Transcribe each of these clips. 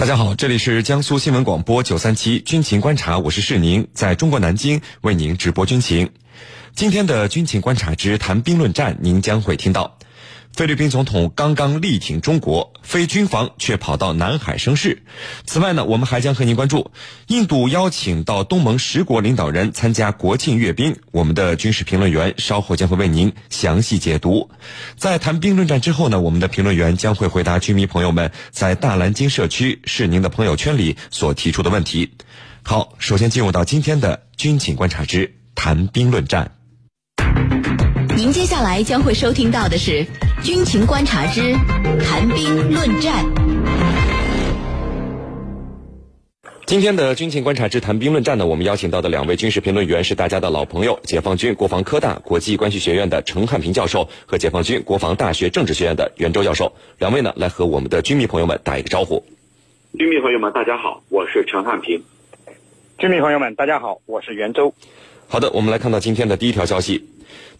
大家好，这里是江苏新闻广播九三七军情观察，我是世宁，在中国南京为您直播军情。今天的军情观察之谈兵论战，您将会听到。菲律宾总统刚刚力挺中国，非军方却跑到南海生事。此外呢，我们还将和您关注印度邀请到东盟十国领导人参加国庆阅兵。我们的军事评论员稍后将会为您详细解读。在谈兵论战之后呢，我们的评论员将会回答居民朋友们在大蓝鲸社区是您的朋友圈里所提出的问题。好，首先进入到今天的军情观察之谈兵论战。您接下来将会收听到的是。军情观察之谈兵论战。今天的军情观察之谈兵论战呢，我们邀请到的两位军事评论员是大家的老朋友，解放军国防科大国际关系学院的陈汉平教授和解放军国防大学政治学院的袁周教授。两位呢，来和我们的军迷朋友们打一个招呼。军迷朋友们，大家好，我是陈汉平。军迷朋友们，大家好，我是袁周。好的，我们来看到今天的第一条消息。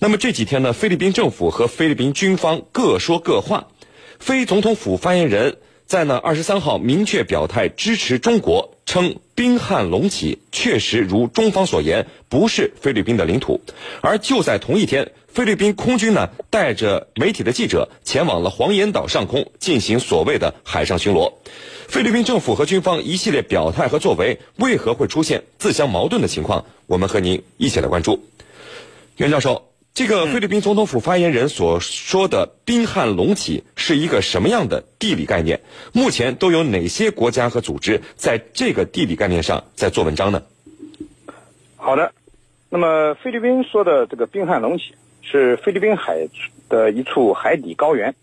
那么这几天呢，菲律宾政府和菲律宾军方各说各话。菲总统府发言人在呢二十三号明确表态支持中国，称宾汉隆起确实如中方所言，不是菲律宾的领土。而就在同一天，菲律宾空军呢带着媒体的记者前往了黄岩岛上空进行所谓的海上巡逻。菲律宾政府和军方一系列表态和作为，为何会出现自相矛盾的情况？我们和您一起来关注。袁教授。这个菲律宾总统府发言人所说的“宾汉隆起”是一个什么样的地理概念？目前都有哪些国家和组织在这个地理概念上在做文章呢？好的，那么菲律宾说的这个“宾汉隆起”是菲律宾海的一处海底高原，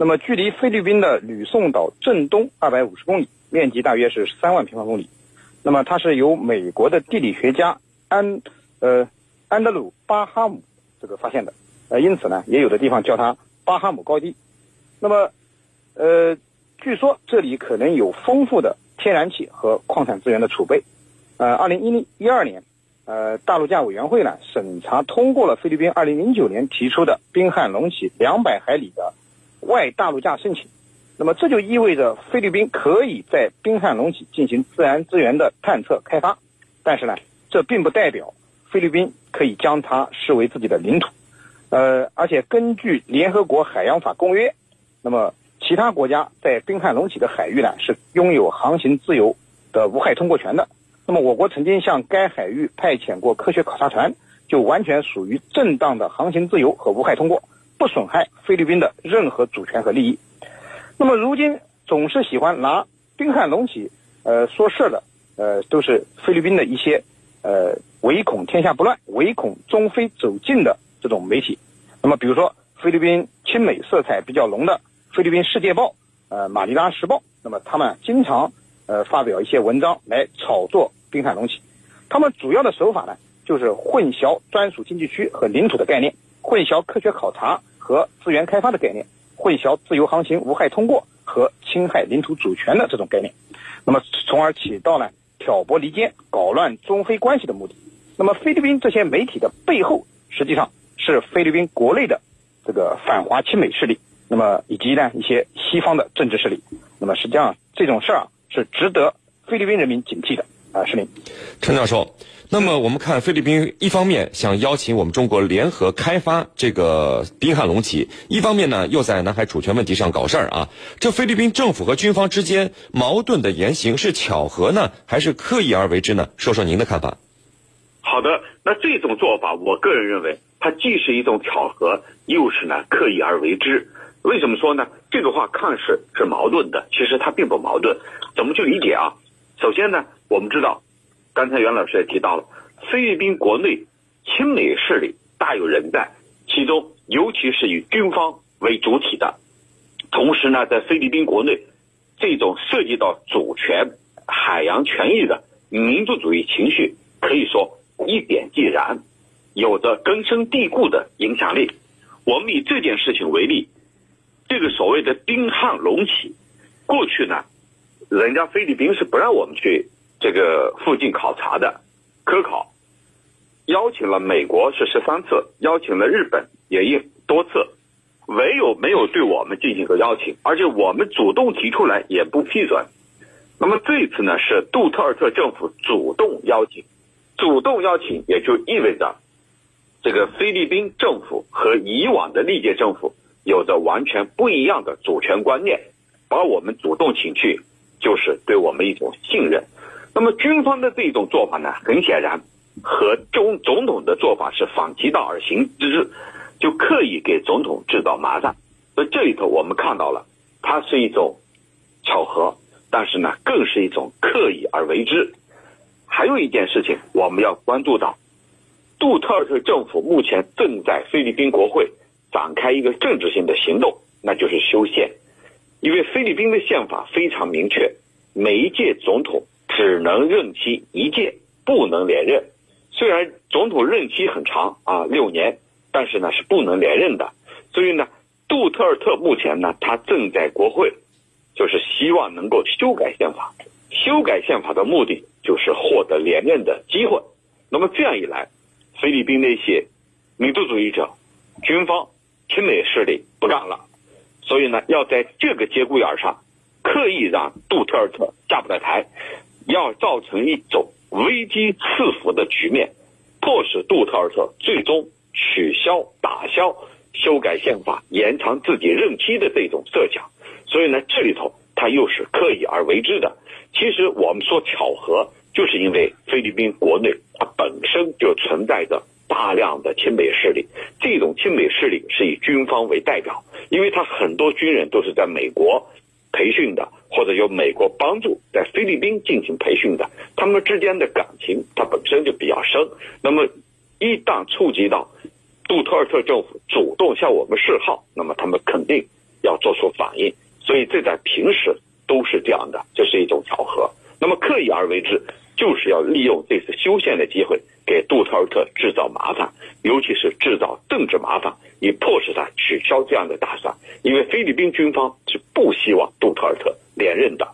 那么距离菲律宾的吕宋岛正东二百五十公里，面积大约是三万平方公里。那么它是由美国的地理学家安呃安德鲁巴哈姆。这个发现的，呃，因此呢，也有的地方叫它巴哈姆高地。那么，呃，据说这里可能有丰富的天然气和矿产资源的储备。呃，二零一零一二年，呃，大陆架委员会呢审查通过了菲律宾二零零九年提出的宾汉隆起两百海里的外大陆架申请。那么这就意味着菲律宾可以在宾汉隆起进行自然资源的探测开发。但是呢，这并不代表。菲律宾可以将它视为自己的领土，呃，而且根据联合国海洋法公约，那么其他国家在宾汉隆起的海域呢是拥有航行自由的无害通过权的。那么我国曾经向该海域派遣过科学考察船，就完全属于正当的航行自由和无害通过，不损害菲律宾的任何主权和利益。那么如今总是喜欢拿宾汉隆起呃说事的，呃，都是菲律宾的一些呃。唯恐天下不乱，唯恐中非走近的这种媒体，那么比如说菲律宾亲美色彩比较浓的《菲律宾世界报》呃《马尼拉时报》，那么他们经常呃发表一些文章来炒作滨海隆起，他们主要的手法呢就是混淆专属经济区和领土的概念，混淆科学考察和资源开发的概念，混淆自由航行无害通过和侵害领土主权的这种概念，那么从而起到了挑拨离间、搞乱中非关系的目的。那么，菲律宾这些媒体的背后，实际上是菲律宾国内的这个反华亲美势力，那么以及呢一些西方的政治势力。那么，实际上这种事儿啊，是值得菲律宾人民警惕的啊。是您，陈教授。那么，我们看菲律宾一方面想邀请我们中国联合开发这个滨汉隆起，一方面呢又在南海主权问题上搞事儿啊。这菲律宾政府和军方之间矛盾的言行是巧合呢，还是刻意而为之呢？说说您的看法。好的，那这种做法，我个人认为，它既是一种巧合，又是呢刻意而为之。为什么说呢？这个话看似是矛盾的，其实它并不矛盾。怎么去理解啊？首先呢，我们知道，刚才袁老师也提到了，菲律宾国内亲美势力大有人在，其中尤其是以军方为主体的。同时呢，在菲律宾国内，这种涉及到主权、海洋权益的民族主义情绪，可以说。一点即燃，有着根深蒂固的影响力。我们以这件事情为例，这个所谓的丁汉隆起，过去呢，人家菲律宾是不让我们去这个附近考察的，科考，邀请了美国是十三次，邀请了日本也一多次，唯有没有对我们进行个邀请，而且我们主动提出来也不批准。那么这次呢，是杜特尔特政府主动邀请，主动邀请也就意味着，这个菲律宾政府和以往的历届政府有着完全不一样的主权观念，把我们主动请去，就是对我们一种信任。那么军方的这种做法呢，很显然和中总统的做法是反其道而行之，就刻意给总统制造麻烦。所以这里头我们看到了，它是一种巧合。但是呢，更是一种刻意而为之。还有一件事情，我们要关注到，杜特尔特政府目前正在菲律宾国会展开一个政治性的行动，那就是修宪。因为菲律宾的宪法非常明确，每一届总统只能任期一届，不能连任。虽然总统任期很长啊，六年，但是呢是不能连任的。所以呢，杜特尔特目前呢，他正在国会。就是希望能够修改宪法，修改宪法的目的就是获得连任的机会。那么这样一来，菲律宾那些民族主义者、军方、亲美势力不干了，所以呢，要在这个节骨眼上刻意让杜特尔特下不来台，要造成一种危机四伏的局面，迫使杜特尔特最终取消、打消修改宪法、延长自己任期的这种设想。所以呢，这里头他又是刻意而为之的。其实我们说巧合，就是因为菲律宾国内它本身就存在着大量的亲美势力，这种亲美势力是以军方为代表，因为他很多军人都是在美国培训的，或者由美国帮助在菲律宾进行培训的，他们之间的感情它本身就比较深。那么一旦触及到杜特尔特政府主动向我们示好，那么他们肯定要做出反应。所以这在平时都是这样的，这是一种巧合。那么刻意而为之，就是要利用这次修宪的机会，给杜特尔特制造麻烦，尤其是制造政治麻烦，以迫使他取消这样的打算。因为菲律宾军方是不希望杜特尔特连任的。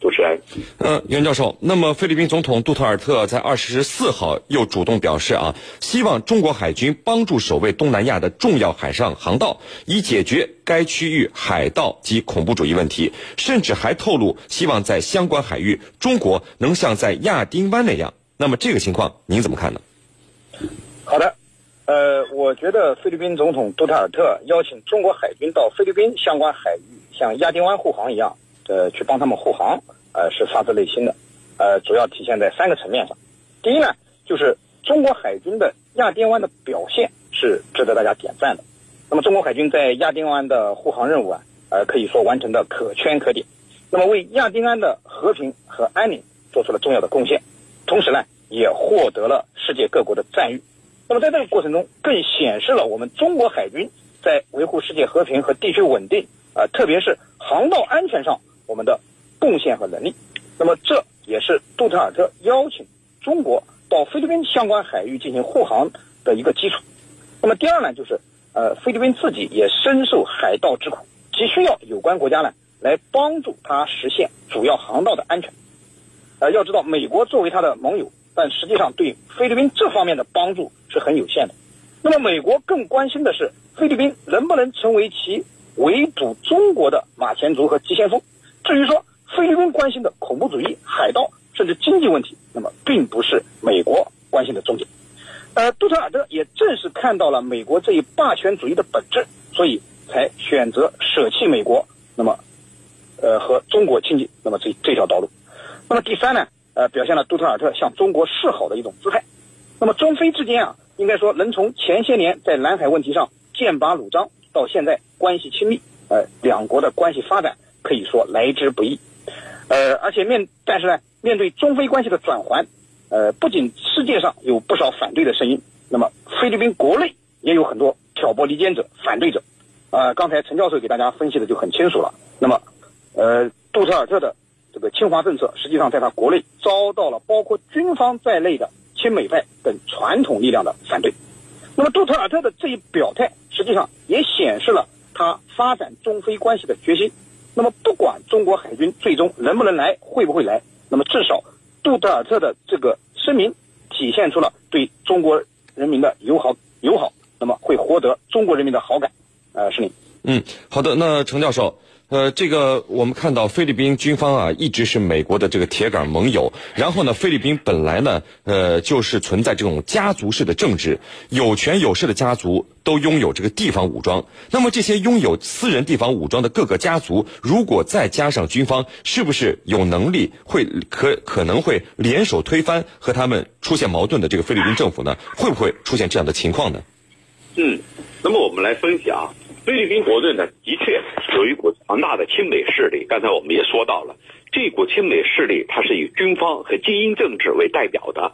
主持人，呃，袁教授，那么菲律宾总统杜特尔特在二十四号又主动表示啊，希望中国海军帮助守卫东南亚的重要海上航道，以解决该区域海盗及恐怖主义问题，甚至还透露希望在相关海域，中国能像在亚丁湾那样。那么这个情况您怎么看呢？好的，呃，我觉得菲律宾总统杜特尔特邀请中国海军到菲律宾相关海域，像亚丁湾护航一样。呃，去帮他们护航，呃，是发自内心的，呃，主要体现在三个层面上。第一呢，就是中国海军的亚丁湾的表现是值得大家点赞的。那么，中国海军在亚丁湾的护航任务啊，呃，可以说完成的可圈可点。那么，为亚丁湾的和平和安宁做出了重要的贡献，同时呢，也获得了世界各国的赞誉。那么，在这个过程中，更显示了我们中国海军在维护世界和平和地区稳定，呃，特别是航道安全上。我们的贡献和能力，那么这也是杜特尔特邀请中国到菲律宾相关海域进行护航的一个基础。那么第二呢，就是呃，菲律宾自己也深受海盗之苦，急需要有关国家呢来帮助他实现主要航道的安全。呃，要知道美国作为他的盟友，但实际上对菲律宾这方面的帮助是很有限的。那么美国更关心的是菲律宾能不能成为其围堵中国的马前卒和急先锋。至于说菲律宾关心的恐怖主义、海盗，甚至经济问题，那么并不是美国关心的重点。呃，杜特尔特也正是看到了美国这一霸权主义的本质，所以才选择舍弃美国，那么，呃，和中国亲近，那么这这条道路。那么第三呢，呃，表现了杜特尔特向中国示好的一种姿态。那么中非之间啊，应该说能从前些年在南海问题上剑拔弩张，到现在关系亲密，呃，两国的关系发展。可以说来之不易，呃，而且面但是呢，面对中非关系的转环，呃，不仅世界上有不少反对的声音，那么菲律宾国内也有很多挑拨离间者、反对者，啊，刚才陈教授给大家分析的就很清楚了。那么，呃，杜特尔特的这个侵华政策，实际上在他国内遭到了包括军方在内的亲美派等传统力量的反对。那么，杜特尔特的这一表态，实际上也显示了他发展中非关系的决心。那么，不管中国海军最终能不能来，会不会来，那么至少杜特尔特的这个声明体现出了对中国人民的友好友好，那么会获得中国人民的好感。呃，是你。嗯，好的。那程教授，呃，这个我们看到菲律宾军方啊，一直是美国的这个铁杆盟友。然后呢，菲律宾本来呢，呃，就是存在这种家族式的政治，有权有势的家族都拥有这个地方武装。那么这些拥有私人地方武装的各个家族，如果再加上军方，是不是有能力会可可能会联手推翻和他们出现矛盾的这个菲律宾政府呢？会不会出现这样的情况呢？嗯，那么我们来分析啊。菲律宾国内呢，的确有一股强大的亲美势力。刚才我们也说到了，这股亲美势力，它是以军方和精英政治为代表的。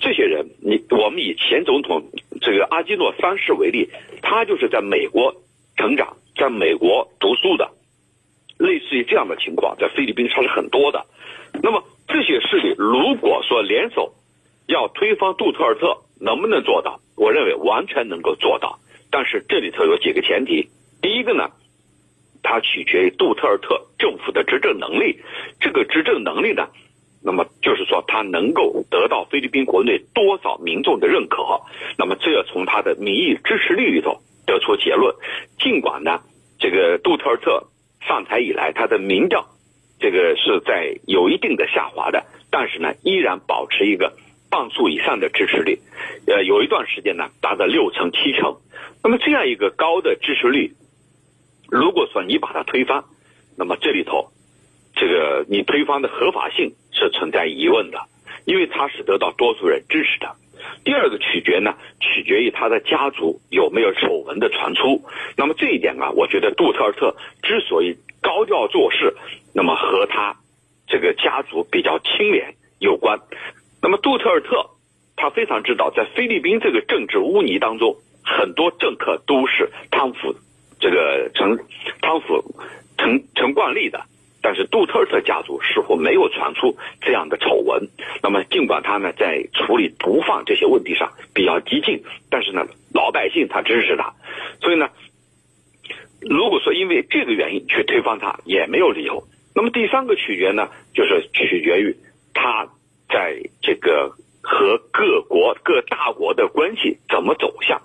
这些人，你我们以前总统这个阿基诺三世为例，他就是在美国成长，在美国读书的，类似于这样的情况，在菲律宾它是很多的。那么这些势力如果说联手要推翻杜特尔特，能不能做到？我认为完全能够做到。但是这里头有几个前提，第一个呢，它取决于杜特尔特政府的执政能力。这个执政能力呢，那么就是说他能够得到菲律宾国内多少民众的认可。那么这要从他的民意支持率里头得出结论。尽管呢，这个杜特尔特上台以来，他的民调这个是在有一定的下滑的，但是呢，依然保持一个半数以上的支持率。呃，有一段时间呢，达到六成、七成。那么这样一个高的支持率，如果说你把它推翻，那么这里头，这个你推翻的合法性是存在疑问的，因为他是得到多数人支持的。第二个取决呢，取决于他的家族有没有丑闻的传出。那么这一点啊，我觉得杜特尔特之所以高调做事，那么和他这个家族比较清廉有关。那么杜特尔特他非常知道，在菲律宾这个政治污泥当中。很多政客都是贪腐，这个成贪腐成成惯例的，但是杜特尔特家族似乎没有传出这样的丑闻。那么，尽管他呢在处理毒贩这些问题上比较激进，但是呢，老百姓他支持他，所以呢，如果说因为这个原因去推翻他，也没有理由。那么第三个取决呢，就是取决于他在这个和各国各大国的关系怎么走向。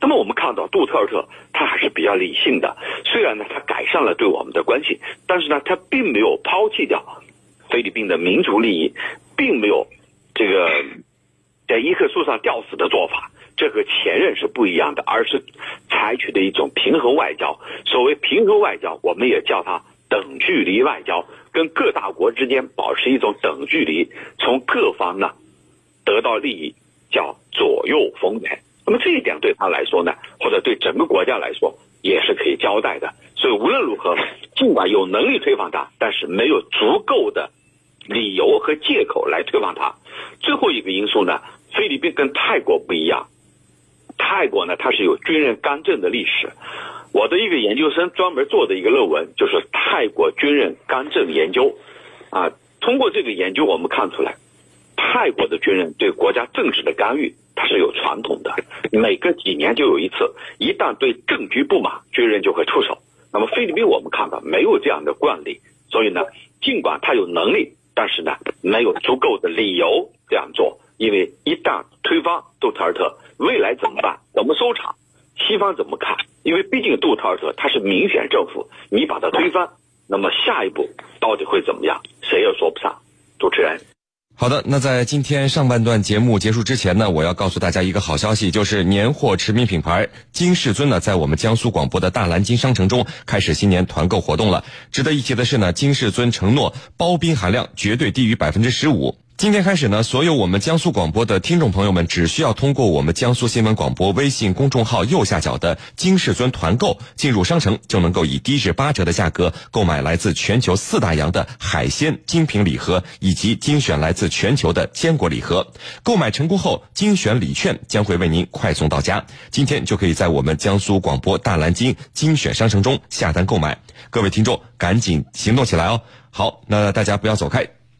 那么我们看到杜特尔特他还是比较理性的，虽然呢他改善了对我们的关系，但是呢他并没有抛弃掉菲律宾的民族利益，并没有这个在一棵树上吊死的做法，这和前任是不一样的，而是采取的一种平衡外交。所谓平衡外交，我们也叫它等距离外交，跟各大国之间保持一种等距离，从各方呢得到利益，叫左右逢源。那么这一点对他来说呢，或者对整个国家来说也是可以交代的。所以无论如何，尽管有能力推翻他，但是没有足够的理由和借口来推翻他。最后一个因素呢，菲律宾跟泰国不一样，泰国呢它是有军人干政的历史。我的一个研究生专门做的一个论文就是泰国军人干政研究。啊，通过这个研究我们看出来，泰国的军人对国家政治的干预。它是有传统的，每隔几年就有一次，一旦对政局不满，军人就会出手。那么菲律宾我们看到没有这样的惯例，所以呢，尽管他有能力，但是呢，没有足够的理由这样做。因为一旦推翻杜特尔特，未来怎么办？怎么收场？西方怎么看？因为毕竟杜特尔特他是民选政府，你把他推翻，那么下一步到底会怎么样？谁也说不上。主持人。好的，那在今天上半段节目结束之前呢，我要告诉大家一个好消息，就是年货驰名品牌金世尊呢，在我们江苏广播的大蓝鲸商城中开始新年团购活动了。值得一提的是呢，金世尊承诺包冰含量绝对低于百分之十五。今天开始呢，所有我们江苏广播的听众朋友们，只需要通过我们江苏新闻广播微信公众号右下角的金世尊团购进入商城，就能够以低至八折的价格购买来自全球四大洋的海鲜精品礼盒，以及精选来自全球的坚果礼盒。购买成功后，精选礼券将会为您快送到家。今天就可以在我们江苏广播大蓝鲸精选商城中下单购买。各位听众，赶紧行动起来哦！好，那大家不要走开。